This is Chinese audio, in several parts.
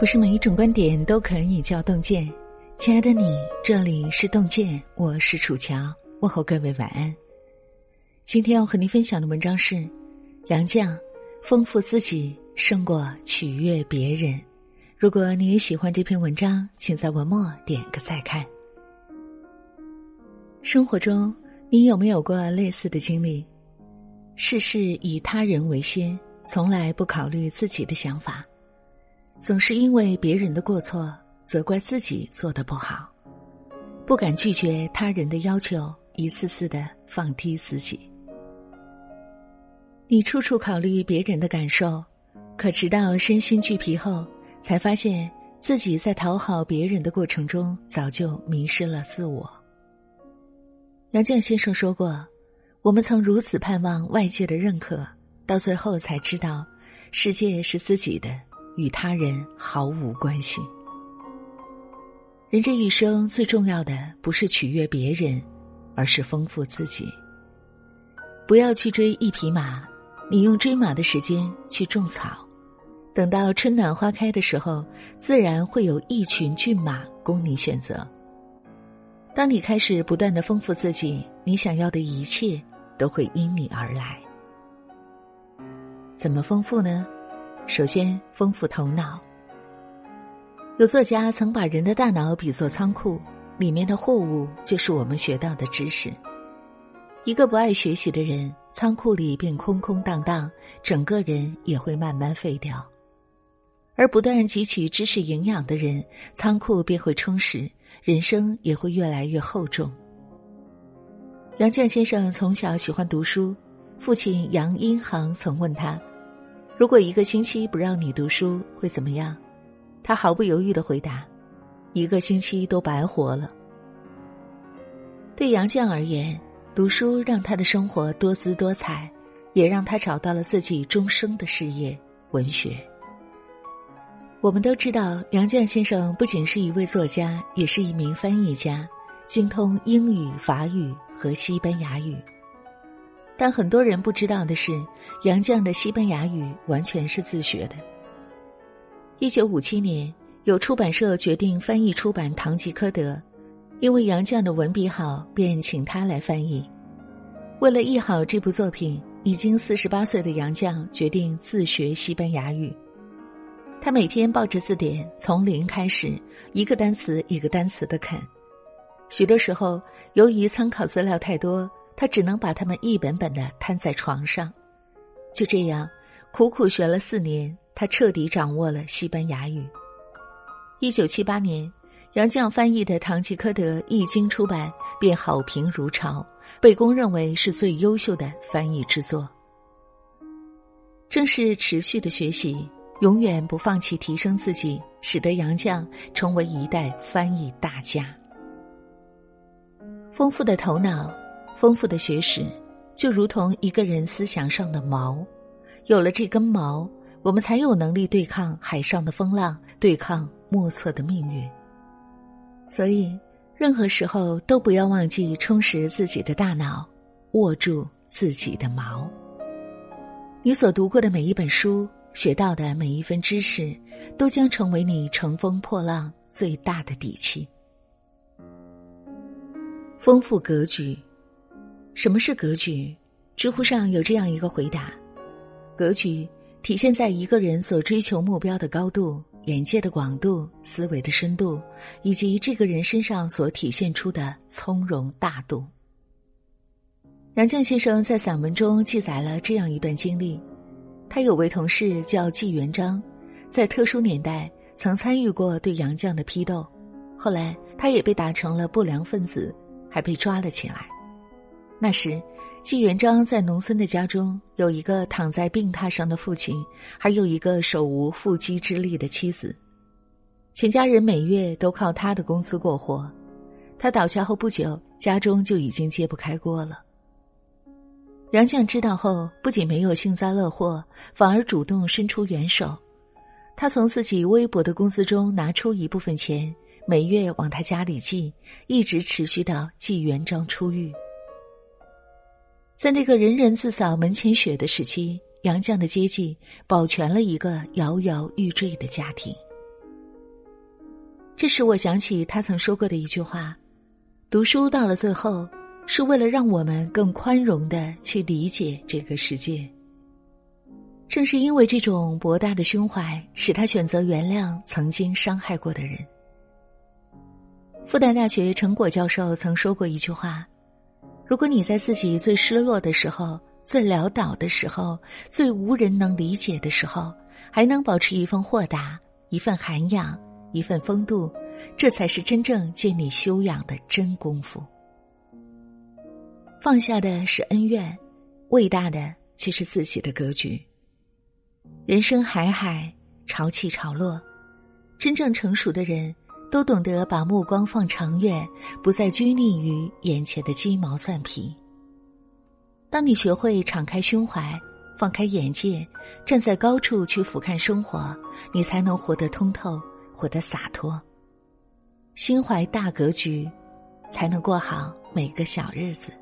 不是每一种观点都可以叫洞见。亲爱的你，这里是洞见，我是楚乔，问候各位晚安。今天要和您分享的文章是：杨绛，丰富自己胜过取悦别人。如果你也喜欢这篇文章，请在文末点个再看。生活中，你有没有过类似的经历？事事以他人为先，从来不考虑自己的想法。总是因为别人的过错，责怪自己做的不好，不敢拒绝他人的要求，一次次的放低自己。你处处考虑别人的感受，可直到身心俱疲后，才发现自己在讨好别人的过程中，早就迷失了自我。杨绛先生说过：“我们曾如此盼望外界的认可，到最后才知道，世界是自己的。”与他人毫无关系。人这一生最重要的不是取悦别人，而是丰富自己。不要去追一匹马，你用追马的时间去种草，等到春暖花开的时候，自然会有一群骏马供你选择。当你开始不断的丰富自己，你想要的一切都会因你而来。怎么丰富呢？首先，丰富头脑。有作家曾把人的大脑比作仓库，里面的货物就是我们学到的知识。一个不爱学习的人，仓库里便空空荡荡，整个人也会慢慢废掉；而不断汲取知识营养的人，仓库便会充实，人生也会越来越厚重。杨绛先生从小喜欢读书，父亲杨荫行曾问他。如果一个星期不让你读书会怎么样？他毫不犹豫的回答：“一个星期都白活了。”对杨绛而言，读书让他的生活多姿多彩，也让他找到了自己终生的事业——文学。我们都知道，杨绛先生不仅是一位作家，也是一名翻译家，精通英语、法语和西班牙语。但很多人不知道的是，杨绛的西班牙语完全是自学的。一九五七年，有出版社决定翻译出版《堂吉诃德》，因为杨绛的文笔好，便请他来翻译。为了译好这部作品，已经四十八岁的杨绛决定自学西班牙语。他每天抱着字典，从零开始，一个单词一个单词的啃。许多时候，由于参考资料太多。他只能把他们一本本的摊在床上，就这样苦苦学了四年，他彻底掌握了西班牙语。一九七八年，杨绛翻译的《堂吉诃德》一经出版，便好评如潮，被公认为是最优秀的翻译之作。正是持续的学习，永远不放弃提升自己，使得杨绛成为一代翻译大家。丰富的头脑。丰富的学识，就如同一个人思想上的锚，有了这根锚，我们才有能力对抗海上的风浪，对抗莫测的命运。所以，任何时候都不要忘记充实自己的大脑，握住自己的锚。你所读过的每一本书，学到的每一分知识，都将成为你乘风破浪最大的底气。丰富格局。什么是格局？知乎上有这样一个回答：格局体现在一个人所追求目标的高度、眼界的广度、思维的深度，以及这个人身上所体现出的从容大度。杨绛先生在散文中记载了这样一段经历：他有位同事叫纪元璋，在特殊年代曾参与过对杨绛的批斗，后来他也被打成了不良分子，还被抓了起来。那时，纪元璋在农村的家中有一个躺在病榻上的父亲，还有一个手无缚鸡之力的妻子，全家人每月都靠他的工资过活。他倒下后不久，家中就已经揭不开锅了。杨绛知道后，不仅没有幸灾乐祸，反而主动伸出援手。他从自己微薄的工资中拿出一部分钱，每月往他家里寄，一直持续到纪元璋出狱。在那个人人自扫门前雪的时期，杨绛的接济保全了一个摇摇欲坠的家庭。这使我想起他曾说过的一句话：“读书到了最后，是为了让我们更宽容的去理解这个世界。”正是因为这种博大的胸怀，使他选择原谅曾经伤害过的人。复旦大学陈果教授曾说过一句话：“如果你在自己最失落的时候、最潦倒的时候、最无人能理解的时候，还能保持一份豁达、一份涵养、一份风度，这才是真正建立修养的真功夫。放下的是恩怨，伟大的却是自己的格局。人生海海，潮起潮落，真正成熟的人。”都懂得把目光放长远，不再拘泥于眼前的鸡毛蒜皮。当你学会敞开胸怀，放开眼界，站在高处去俯瞰生活，你才能活得通透，活得洒脱。心怀大格局，才能过好每个小日子。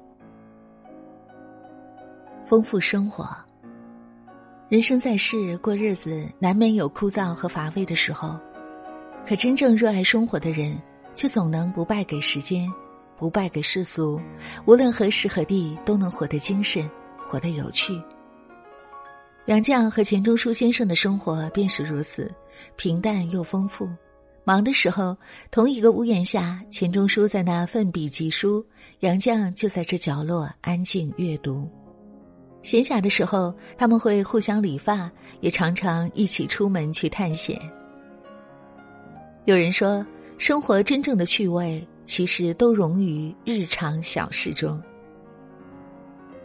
丰富生活。人生在世，过日子难免有枯燥和乏味的时候。可真正热爱生活的人，却总能不败给时间，不败给世俗，无论何时何地都能活得精神，活得有趣。杨绛和钱钟书先生的生活便是如此，平淡又丰富。忙的时候，同一个屋檐下，钱钟书在那奋笔疾书，杨绛就在这角落安静阅读。闲暇的时候，他们会互相理发，也常常一起出门去探险。有人说，生活真正的趣味其实都融于日常小事中。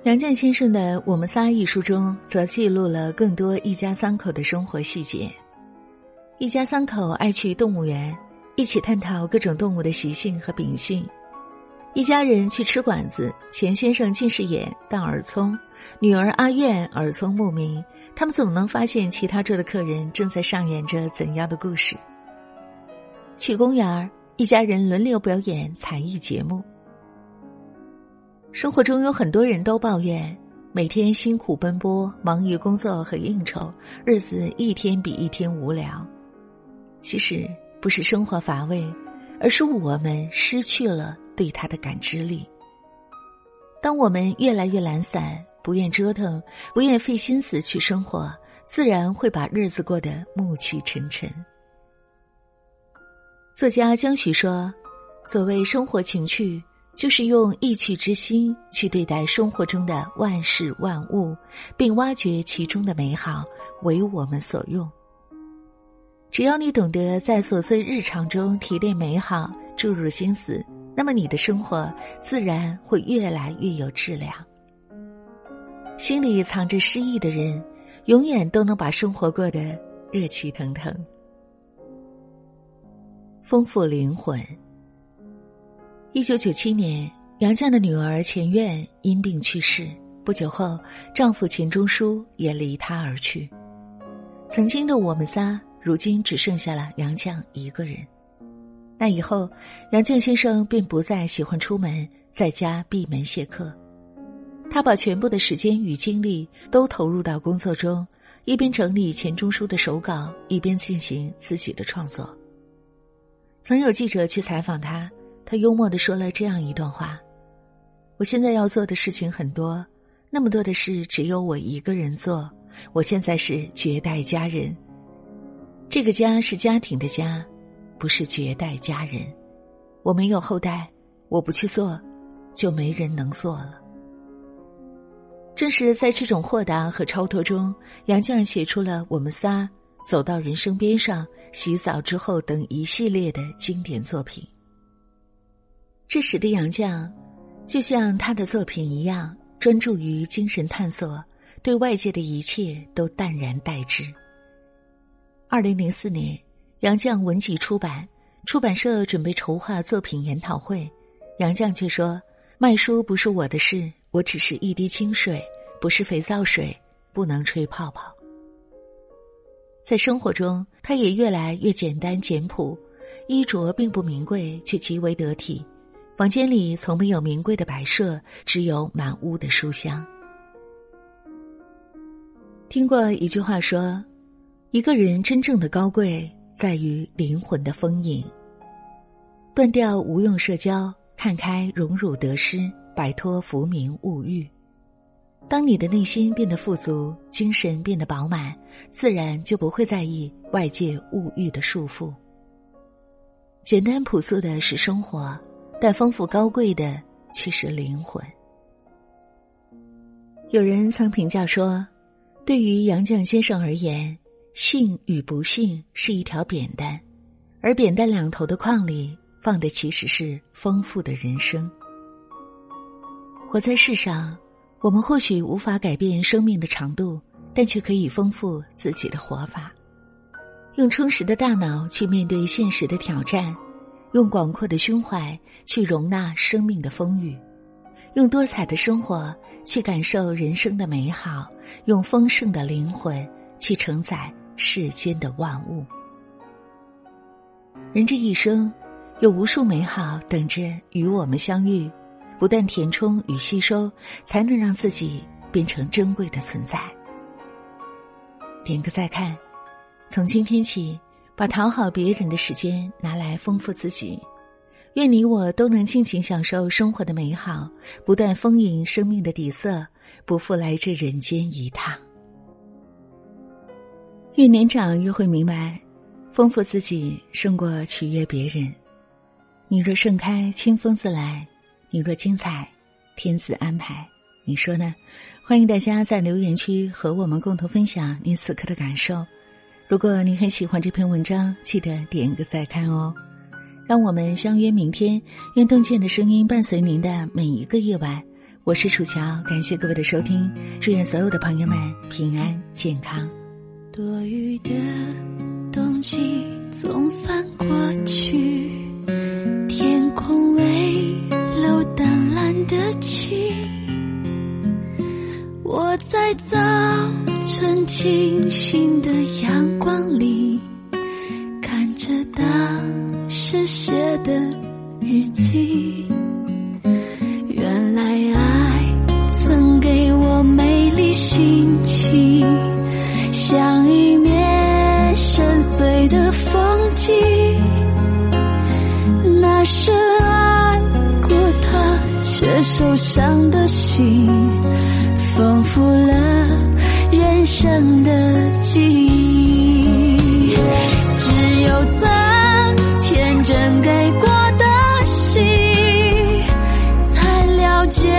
杨绛先生的《我们仨》一书中，则记录了更多一家三口的生活细节。一家三口爱去动物园，一起探讨各种动物的习性和秉性。一家人去吃馆子，钱先生近视眼但耳聪，女儿阿苑耳聪目明，他们总能发现其他桌的客人正在上演着怎样的故事。去公园儿，一家人轮流表演才艺节目。生活中有很多人都抱怨每天辛苦奔波，忙于工作和应酬，日子一天比一天无聊。其实不是生活乏味，而是我们失去了对它的感知力。当我们越来越懒散，不愿折腾，不愿费心思去生活，自然会把日子过得暮气沉沉。作家江许说：“所谓生活情趣，就是用意趣之心去对待生活中的万事万物，并挖掘其中的美好，为我们所用。只要你懂得在琐碎日常中提炼美好，注入心思，那么你的生活自然会越来越有质量。心里藏着诗意的人，永远都能把生活过得热气腾腾。”丰富灵魂。一九九七年，杨绛的女儿钱苑因病去世。不久后，丈夫钱钟书也离她而去。曾经的我们仨，如今只剩下了杨绛一个人。那以后，杨绛先生便不再喜欢出门，在家闭门谢客。他把全部的时间与精力都投入到工作中，一边整理钱钟书的手稿，一边进行自己的创作。曾有记者去采访他，他幽默的说了这样一段话：“我现在要做的事情很多，那么多的事只有我一个人做。我现在是绝代佳人，这个家是家庭的家，不是绝代佳人。我没有后代，我不去做，就没人能做了。”正是在这种豁达和超脱中，杨绛写出了《我们仨》。走到人生边上，洗澡之后等一系列的经典作品。这时的杨绛，就像他的作品一样，专注于精神探索，对外界的一切都淡然待之。二零零四年，杨绛文集出版，出版社准备筹划作品研讨会，杨绛却说：“卖书不是我的事，我只是一滴清水，不是肥皂水，不能吹泡泡。”在生活中，他也越来越简单简朴，衣着并不名贵，却极为得体。房间里从没有名贵的摆设，只有满屋的书香。听过一句话说：“一个人真正的高贵，在于灵魂的丰盈。”断掉无用社交，看开荣辱得失，摆脱浮名物欲。当你的内心变得富足，精神变得饱满，自然就不会在意外界物欲的束缚。简单朴素的是生活，但丰富高贵的却是灵魂。有人曾评价说，对于杨绛先生而言，幸与不幸是一条扁担，而扁担两头的框里放的其实是丰富的人生。活在世上。我们或许无法改变生命的长度，但却可以丰富自己的活法。用充实的大脑去面对现实的挑战，用广阔的胸怀去容纳生命的风雨，用多彩的生活去感受人生的美好，用丰盛的灵魂去承载世间的万物。人这一生，有无数美好等着与我们相遇。不断填充与吸收，才能让自己变成珍贵的存在。点个再看，从今天起，把讨好别人的时间拿来丰富自己。愿你我都能尽情享受生活的美好，不断丰盈生命的底色，不负来这人间一趟。越年长越会明白，丰富自己胜过取悦别人。你若盛开，清风自来。你若精彩，天自安排。你说呢？欢迎大家在留言区和我们共同分享你此刻的感受。如果你很喜欢这篇文章，记得点个再看哦。让我们相约明天，愿洞见的声音伴随您的每一个夜晚。我是楚乔，感谢各位的收听，祝愿所有的朋友们平安健康。多余的冬季总算过去，天空楼淡蓝。的情，我在早晨清新的阳光里，看着当时写的日记。原来爱曾给我美丽心情，伤的心，丰富了人生的记忆。只有曾天真给过的心，才了解